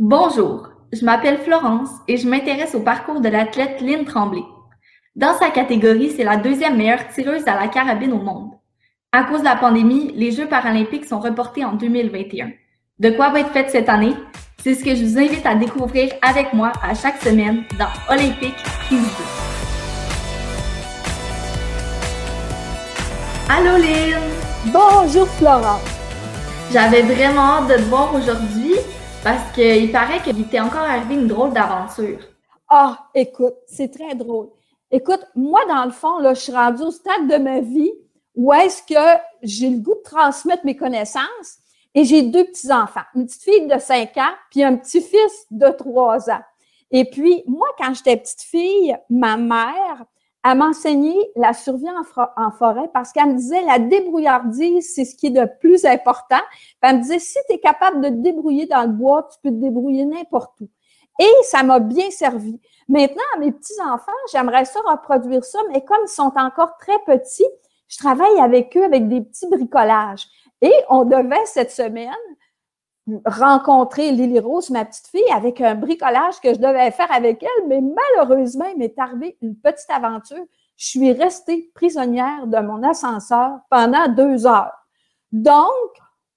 Bonjour, je m'appelle Florence et je m'intéresse au parcours de l'athlète Lynn Tremblay. Dans sa catégorie, c'est la deuxième meilleure tireuse à la carabine au monde. À cause de la pandémie, les Jeux paralympiques sont reportés en 2021. De quoi va être fait cette année? C'est ce que je vous invite à découvrir avec moi à chaque semaine dans Olympique Prise 2. Allô Lynn! Bonjour Florence! J'avais vraiment hâte de te voir aujourd'hui parce qu'il paraît qu'il t'est encore arrivé une drôle d'aventure. Ah, écoute, c'est très drôle. Écoute, moi, dans le fond, là, je suis rendue au stade de ma vie où est-ce que j'ai le goût de transmettre mes connaissances et j'ai deux petits-enfants, une petite fille de 5 ans puis un petit-fils de 3 ans. Et puis, moi, quand j'étais petite fille, ma mère, elle m'enseignait la survie en, forêt parce qu'elle me disait la débrouillardise, c'est ce qui est de plus important. elle me disait, si tu es capable de te débrouiller dans le bois, tu peux te débrouiller n'importe où. Et ça m'a bien servi. Maintenant, mes petits-enfants, j'aimerais ça reproduire ça, mais comme ils sont encore très petits, je travaille avec eux avec des petits bricolages. Et on devait cette semaine rencontrer Lily Rose, ma petite fille, avec un bricolage que je devais faire avec elle, mais malheureusement, il m'est arrivé une petite aventure. Je suis restée prisonnière de mon ascenseur pendant deux heures. Donc,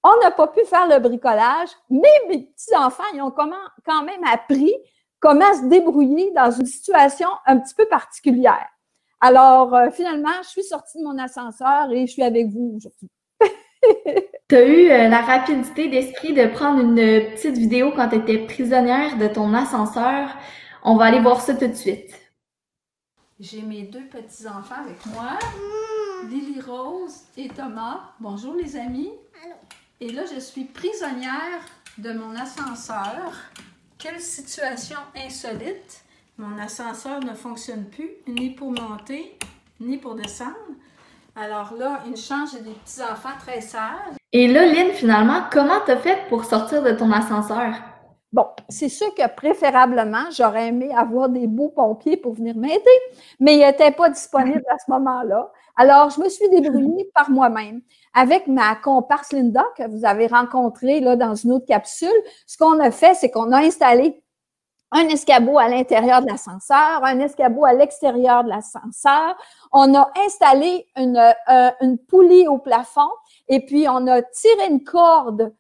on n'a pas pu faire le bricolage, mais mes petits-enfants, ils ont quand même appris comment se débrouiller dans une situation un petit peu particulière. Alors, euh, finalement, je suis sortie de mon ascenseur et je suis avec vous aujourd'hui. tu as eu euh, la rapidité d'esprit de prendre une petite vidéo quand tu étais prisonnière de ton ascenseur. On va aller voir ça tout de suite. J'ai mes deux petits-enfants avec moi, Lily Rose et Thomas. Bonjour les amis. Et là, je suis prisonnière de mon ascenseur. Quelle situation insolite. Mon ascenseur ne fonctionne plus, ni pour monter, ni pour descendre. Alors là, une chance, j'ai des petits-enfants très sages. Et là, Lynn, finalement, comment t'as fait pour sortir de ton ascenseur? Bon, c'est sûr que préférablement, j'aurais aimé avoir des beaux pompiers pour venir m'aider, mais ils n'étaient pas disponibles à ce moment-là. Alors, je me suis débrouillée par moi-même. Avec ma comparse Linda, que vous avez rencontrée là, dans une autre capsule, ce qu'on a fait, c'est qu'on a installé un escabeau à l'intérieur de l'ascenseur, un escabeau à l'extérieur de l'ascenseur. On a installé une, euh, une poulie au plafond et puis on a tiré une corde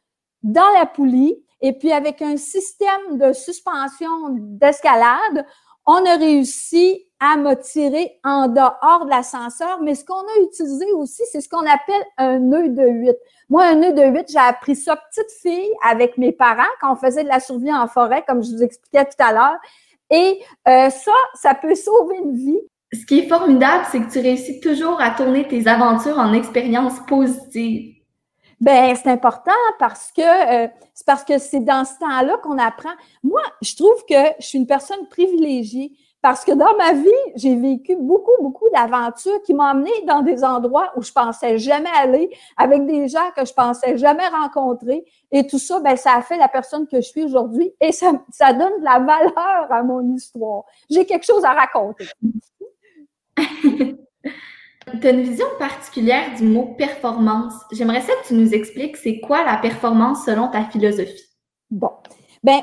dans la poulie et puis avec un système de suspension d'escalade, on a réussi à me tirer en dehors de l'ascenseur. Mais ce qu'on a utilisé aussi, c'est ce qu'on appelle un nœud de 8. Moi, un nœud de 8, j'ai appris ça petite fille avec mes parents quand on faisait de la survie en forêt, comme je vous expliquais tout à l'heure. Et euh, ça, ça peut sauver une vie. Ce qui est formidable, c'est que tu réussis toujours à tourner tes aventures en expériences positives. Ben, c'est important parce que euh, c'est parce que c'est dans ce temps-là qu'on apprend. Moi, je trouve que je suis une personne privilégiée parce que dans ma vie, j'ai vécu beaucoup, beaucoup d'aventures qui m'ont amené dans des endroits où je pensais jamais aller, avec des gens que je pensais jamais rencontrer. Et tout ça, ben, ça a fait la personne que je suis aujourd'hui et ça, ça donne de la valeur à mon histoire. J'ai quelque chose à raconter. Tu as une vision particulière du mot performance. J'aimerais ça que tu nous expliques c'est quoi la performance selon ta philosophie. Bon. Ben,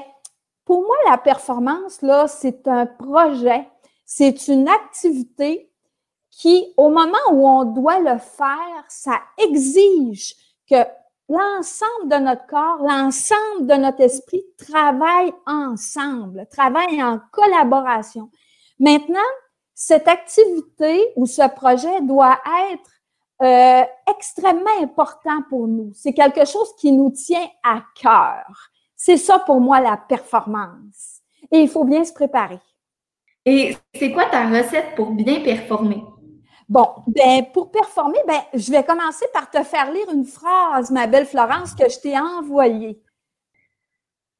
pour moi, la performance, là, c'est un projet, c'est une activité qui, au moment où on doit le faire, ça exige que l'ensemble de notre corps, l'ensemble de notre esprit travaille ensemble, travaille en collaboration. Maintenant, cette activité ou ce projet doit être euh, extrêmement important pour nous. C'est quelque chose qui nous tient à cœur. C'est ça pour moi la performance. Et il faut bien se préparer. Et c'est quoi ta recette pour bien performer? Bon, ben pour performer, ben je vais commencer par te faire lire une phrase, ma belle Florence, que je t'ai envoyée.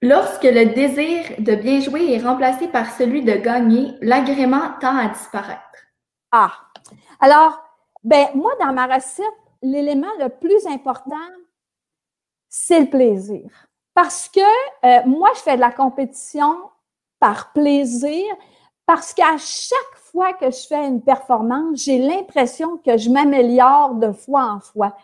Lorsque le désir de bien jouer est remplacé par celui de gagner, l'agrément tend à disparaître. Ah, alors, ben moi, dans ma recette, l'élément le plus important, c'est le plaisir. Parce que euh, moi, je fais de la compétition par plaisir, parce qu'à chaque fois que je fais une performance, j'ai l'impression que je m'améliore de fois en fois.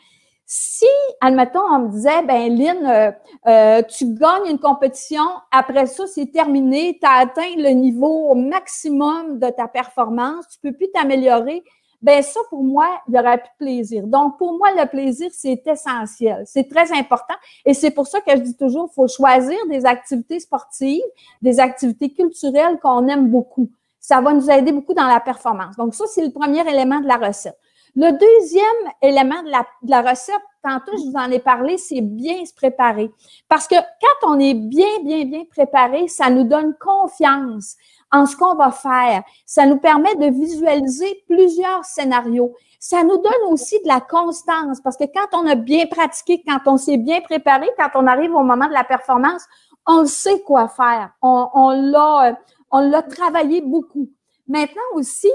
Si, admettons, on me disait, ben Lynn, euh, euh, tu gagnes une compétition, après ça, c'est terminé, tu as atteint le niveau maximum de ta performance, tu peux plus t'améliorer, ben ça, pour moi, il y aurait plus de plaisir. Donc, pour moi, le plaisir, c'est essentiel. C'est très important. Et c'est pour ça que je dis toujours, faut choisir des activités sportives, des activités culturelles qu'on aime beaucoup. Ça va nous aider beaucoup dans la performance. Donc, ça, c'est le premier élément de la recette. Le deuxième élément de la recette, tantôt, je vous en ai parlé, c'est bien se préparer. Parce que quand on est bien, bien, bien préparé, ça nous donne confiance en ce qu'on va faire. Ça nous permet de visualiser plusieurs scénarios. Ça nous donne aussi de la constance parce que quand on a bien pratiqué, quand on s'est bien préparé, quand on arrive au moment de la performance, on sait quoi faire. On, on l'a, l'a travaillé beaucoup. Maintenant aussi,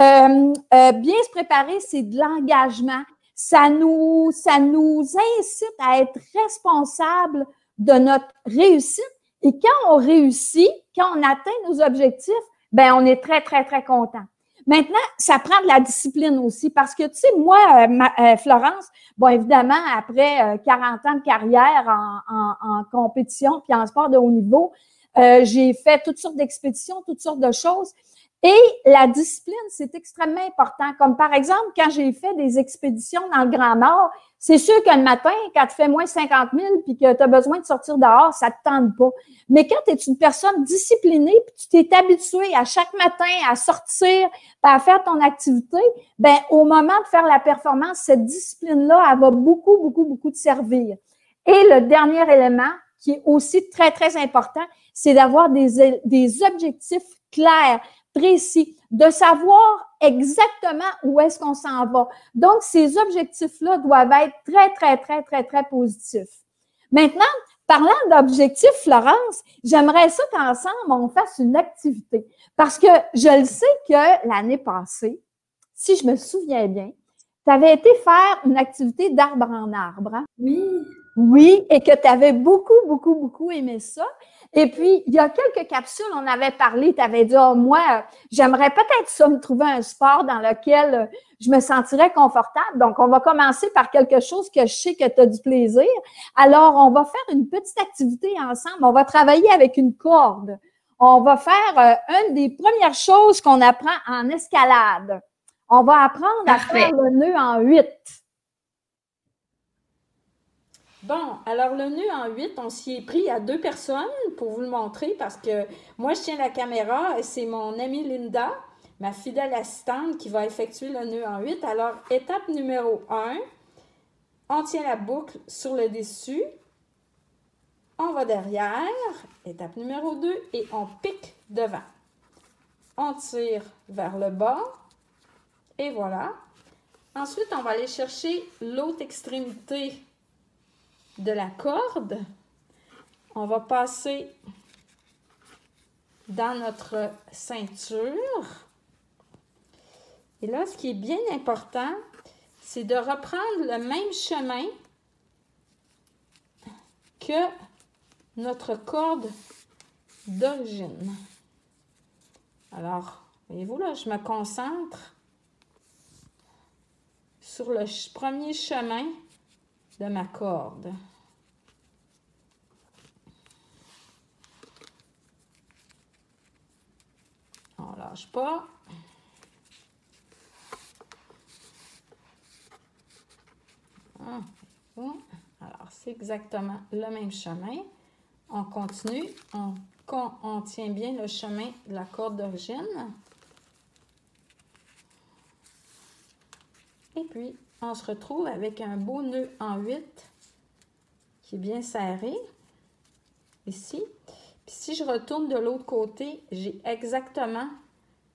euh, euh, bien se préparer, c'est de l'engagement. Ça nous, ça nous incite à être responsable de notre réussite et quand on réussit, quand on atteint nos objectifs, ben on est très, très, très content. Maintenant, ça prend de la discipline aussi parce que, tu sais, moi, euh, euh, Florence, bon, évidemment, après 40 euh, ans de carrière en, compétition puis en sport de haut niveau, j'ai fait toutes sortes d'expéditions, toutes sortes de choses. Et la discipline, c'est extrêmement important. Comme par exemple, quand j'ai fait des expéditions dans le Grand Nord, c'est sûr que le matin, quand tu fais moins 50 000 puis que tu as besoin de sortir dehors, ça te tente pas. Mais quand tu es une personne disciplinée puis tu t'es habitué à chaque matin à sortir, à faire ton activité, ben au moment de faire la performance, cette discipline-là, elle va beaucoup, beaucoup, beaucoup te servir. Et le dernier élément qui est aussi très, très important, c'est d'avoir des, des objectifs clairs précis, de savoir exactement où est-ce qu'on s'en va. Donc, ces objectifs-là doivent être très, très, très, très, très positifs. Maintenant, parlant d'objectifs, Florence, j'aimerais ça qu'ensemble, on fasse une activité. Parce que je le sais que l'année passée, si je me souviens bien, tu avais été faire une activité d'arbre en arbre. Hein? Oui. Oui, et que tu avais beaucoup, beaucoup, beaucoup aimé ça. Et puis, il y a quelques capsules, on avait parlé, tu avais dit, oh, moi, j'aimerais peut-être ça, me trouver un sport dans lequel je me sentirais confortable. Donc, on va commencer par quelque chose que je sais que tu as du plaisir. Alors, on va faire une petite activité ensemble. On va travailler avec une corde. On va faire euh, une des premières choses qu'on apprend en escalade. On va apprendre à faire le nœud en huit. Bon, alors le nœud en 8, on s'y est pris à deux personnes pour vous le montrer parce que moi, je tiens la caméra et c'est mon amie Linda, ma fidèle assistante, qui va effectuer le nœud en 8. Alors, étape numéro 1, on tient la boucle sur le dessus, on va derrière, étape numéro 2, et on pique devant. On tire vers le bas, et voilà. Ensuite, on va aller chercher l'autre extrémité de la corde. On va passer dans notre ceinture. Et là, ce qui est bien important, c'est de reprendre le même chemin que notre corde d'origine. Alors, voyez-vous là, je me concentre sur le premier chemin de ma corde. Pas. Ah, Alors, c'est exactement le même chemin. On continue. On, on tient bien le chemin de la corde d'origine. Et puis, on se retrouve avec un beau nœud en 8 qui est bien serré ici. Puis si je retourne de l'autre côté, j'ai exactement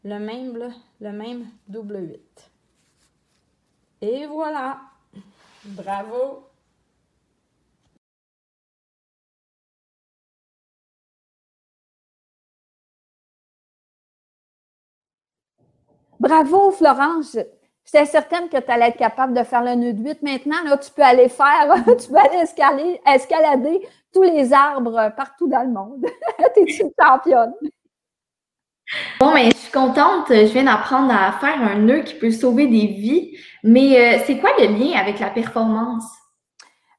le même, le même double 8. Et voilà! Bravo! Bravo, Florence! J'étais certaine que tu allais être capable de faire le nœud de 8. Maintenant, là, tu peux aller faire, tu peux aller escalader, escalader tous les arbres partout dans le monde. tu une championne? Bon, mais je suis contente. Je viens d'apprendre à faire un nœud qui peut sauver des vies. Mais euh, c'est quoi le lien avec la performance?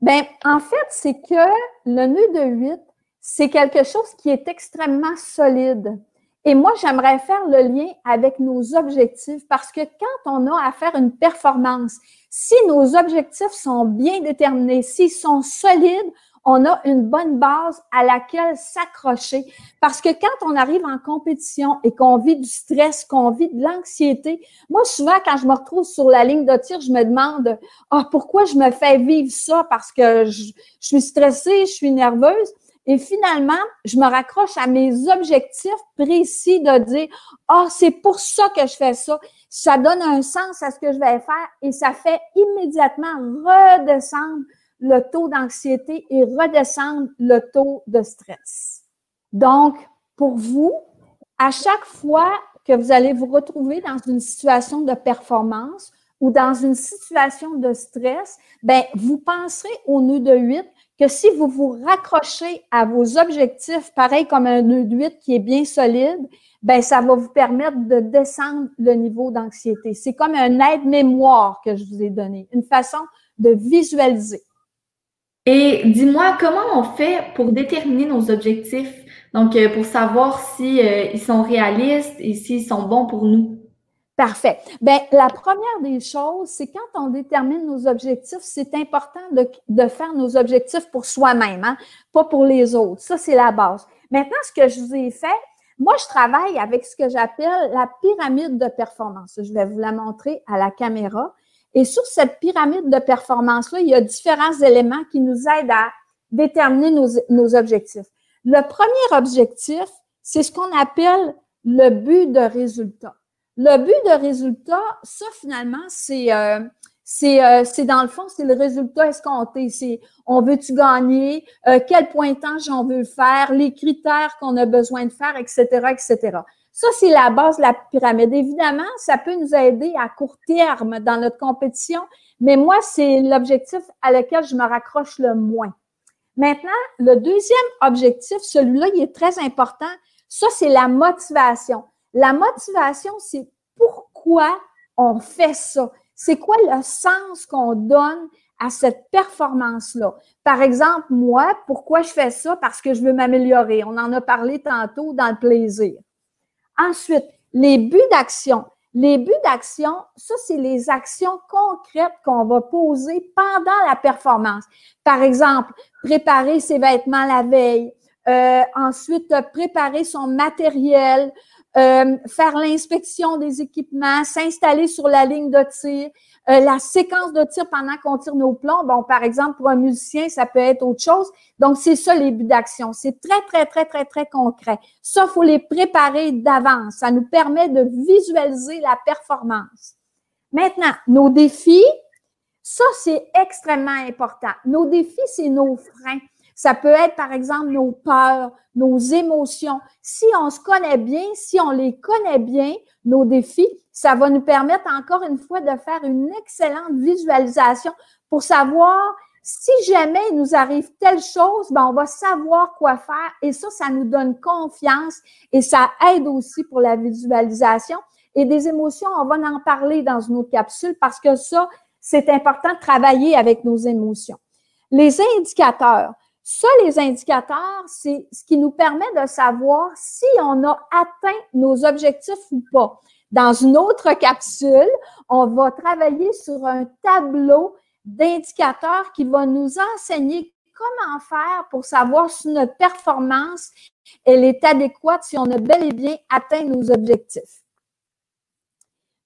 Bien, en fait, c'est que le nœud de 8, c'est quelque chose qui est extrêmement solide. Et moi, j'aimerais faire le lien avec nos objectifs parce que quand on a à faire une performance, si nos objectifs sont bien déterminés, s'ils sont solides, on a une bonne base à laquelle s'accrocher. Parce que quand on arrive en compétition et qu'on vit du stress, qu'on vit de l'anxiété, moi, souvent, quand je me retrouve sur la ligne de tir, je me demande, ah, pourquoi je me fais vivre ça? Parce que je, suis stressée, je suis nerveuse. Et finalement, je me raccroche à mes objectifs précis de dire, ah, oh, c'est pour ça que je fais ça. Ça donne un sens à ce que je vais faire et ça fait immédiatement redescendre le taux d'anxiété et redescendre le taux de stress. Donc, pour vous, à chaque fois que vous allez vous retrouver dans une situation de performance ou dans une situation de stress, ben, vous penserez au nœud de 8 que si vous vous raccrochez à vos objectifs, pareil comme un nœud de 8 qui est bien solide, ben ça va vous permettre de descendre le niveau d'anxiété. C'est comme un aide-mémoire que je vous ai donné, une façon de visualiser. Et dis-moi, comment on fait pour déterminer nos objectifs? Donc, euh, pour savoir si euh, sont réalistes et s'ils sont bons pour nous. Parfait. Bien, la première des choses, c'est quand on détermine nos objectifs, c'est important de, faire nos objectifs pour soi-même, hein, pas pour les autres. Ça, c'est la base. Maintenant, ce que je vous ai fait, moi, je travaille avec ce que j'appelle la pyramide de performance. Je vais vous la montrer à la caméra. Et sur cette pyramide de performance-là, il y a différents éléments qui nous aident à déterminer nos, nos objectifs. Le premier objectif, c'est ce qu'on appelle le but de résultat. Le but de résultat, ça finalement, c'est euh, euh, c'est dans le fond, c'est le résultat escompté. C'est on veut-tu gagner, euh, quel point de temps j'en veux faire, les critères qu'on a besoin de faire, etc., etc. Ça, c'est la base de la pyramide. Évidemment, ça peut nous aider à court terme dans notre compétition, mais moi, c'est l'objectif à lequel je me raccroche le moins. Maintenant, le deuxième objectif, celui-là, il est très important. Ça, c'est la motivation. La motivation, c'est pourquoi on fait ça. C'est quoi le sens qu'on donne à cette performance-là? Par exemple, moi, pourquoi je fais ça? Parce que je veux m'améliorer. On en a parlé tantôt dans le plaisir. Ensuite, les buts d'action. Les buts d'action, ça, c'est les actions concrètes qu'on va poser pendant la performance. Par exemple, préparer ses vêtements la veille, euh, ensuite préparer son matériel, euh, faire l'inspection des équipements, s'installer sur la ligne de tir, euh, la séquence de tir pendant qu'on tire nos plombs. Bon, par exemple, pour un musicien, ça peut être autre chose. Donc, c'est ça les buts d'action. C'est très, très, très, très, très concret. Ça, faut les préparer d'avance. Ça nous permet de visualiser la performance. Maintenant, nos défis, ça, c'est extrêmement important. Nos défis, c'est nos freins. Ça peut être, par exemple, nos peurs, nos émotions. Si on se connaît bien, si on les connaît bien, nos défis, ça va nous permettre encore une fois de faire une excellente visualisation pour savoir si jamais il nous arrive telle chose, ben on va savoir quoi faire et ça, ça nous donne confiance et ça aide aussi pour la visualisation. Et des émotions, on va en parler dans une autre capsule parce que ça, c'est important de travailler avec nos émotions. Les indicateurs. Ça, les indicateurs, c'est ce qui nous permet de savoir si on a atteint nos objectifs ou pas. Dans une autre capsule, on va travailler sur un tableau d'indicateurs qui va nous enseigner comment faire pour savoir si notre performance elle est adéquate, si on a bel et bien atteint nos objectifs.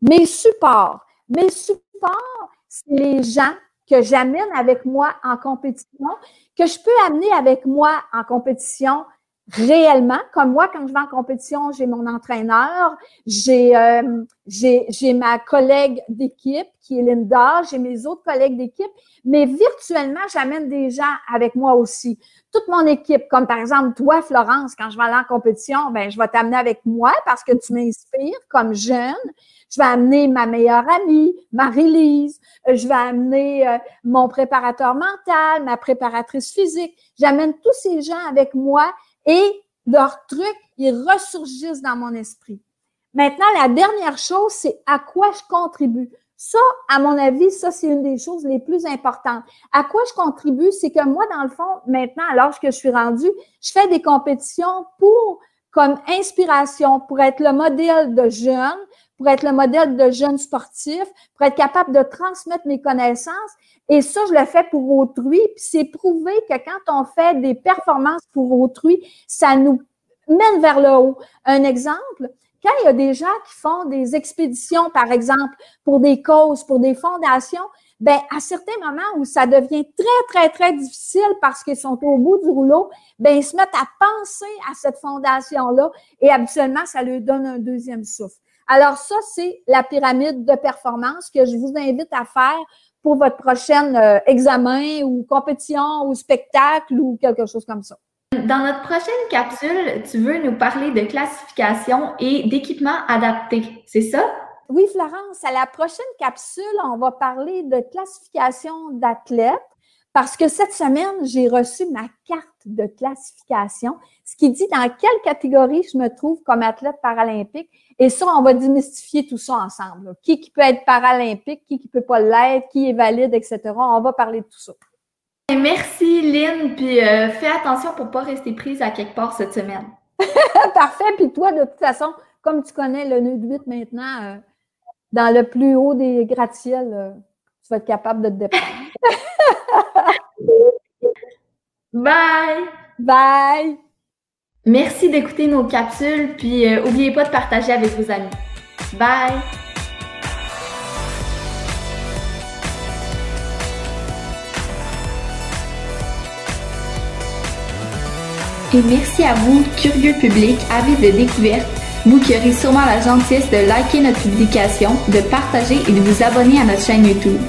Mes supports. Mes supports, c'est les gens que j'amène avec moi en compétition, que je peux amener avec moi en compétition réellement. Comme moi, quand je vais en compétition, j'ai mon entraîneur, j'ai euh, j'ai ma collègue d'équipe qui est Linda, j'ai mes autres collègues d'équipe, mais virtuellement, j'amène des gens avec moi aussi. Toute mon équipe, comme par exemple toi, Florence, quand je vais aller en compétition, ben je vais t'amener avec moi parce que tu m'inspires comme jeune. Je vais amener ma meilleure amie, Marie-Lise. Euh, je vais amener euh, mon préparateur mental, ma préparatrice physique. J'amène tous ces gens avec moi et leurs trucs, ils ressurgissent dans mon esprit. Maintenant, la dernière chose, c'est à quoi je contribue. Ça, à mon avis, ça, c'est une des choses les plus importantes. À quoi je contribue, c'est que moi, dans le fond, maintenant, à l'âge que je suis rendue, je fais des compétitions pour, comme inspiration, pour être le modèle de jeunes, pour être le modèle de jeunes sportifs, pour être capable de transmettre mes connaissances. Et ça, je le fais pour autrui. Puis c'est prouvé que quand on fait des performances pour autrui, ça nous mène vers le haut. Un exemple, quand il y a des gens qui font des expéditions, par exemple, pour des causes, pour des fondations, ben à certains moments où ça devient très, très, très difficile parce qu'ils sont au bout du rouleau, ben ils se mettent à penser à cette fondation-là et habituellement, ça leur donne un deuxième souffle. Alors ça, c'est la pyramide de performance que je vous invite à faire pour votre prochain euh, examen ou compétition ou spectacle ou quelque chose comme ça. Dans notre prochaine capsule, tu veux nous parler de classification et d'équipement adapté, c'est ça? Oui, Florence, à la prochaine capsule, on va parler de classification d'athlètes parce que cette semaine, j'ai reçu ma carte de classification, ce qui dit dans quelle catégorie je me trouve comme athlète paralympique. Et ça, on va démystifier tout ça ensemble. Qui, qui peut être paralympique, qui qui peut pas l'être, qui est valide, etc. On va parler de tout ça. Merci, Lynn. Puis euh, fais attention pour ne pas rester prise à quelque part cette semaine. Parfait. Puis toi, de toute façon, comme tu connais le nœud de 8 maintenant, euh, dans le plus haut des gratte-ciels, euh, tu vas être capable de te déprendre. Bye! Bye! Merci d'écouter nos capsules, puis n'oubliez pas de partager avec vos amis. Bye! Et merci à vous, curieux public, avis de découverte, vous qui aurez sûrement la gentillesse de liker notre publication, de partager et de vous abonner à notre chaîne YouTube.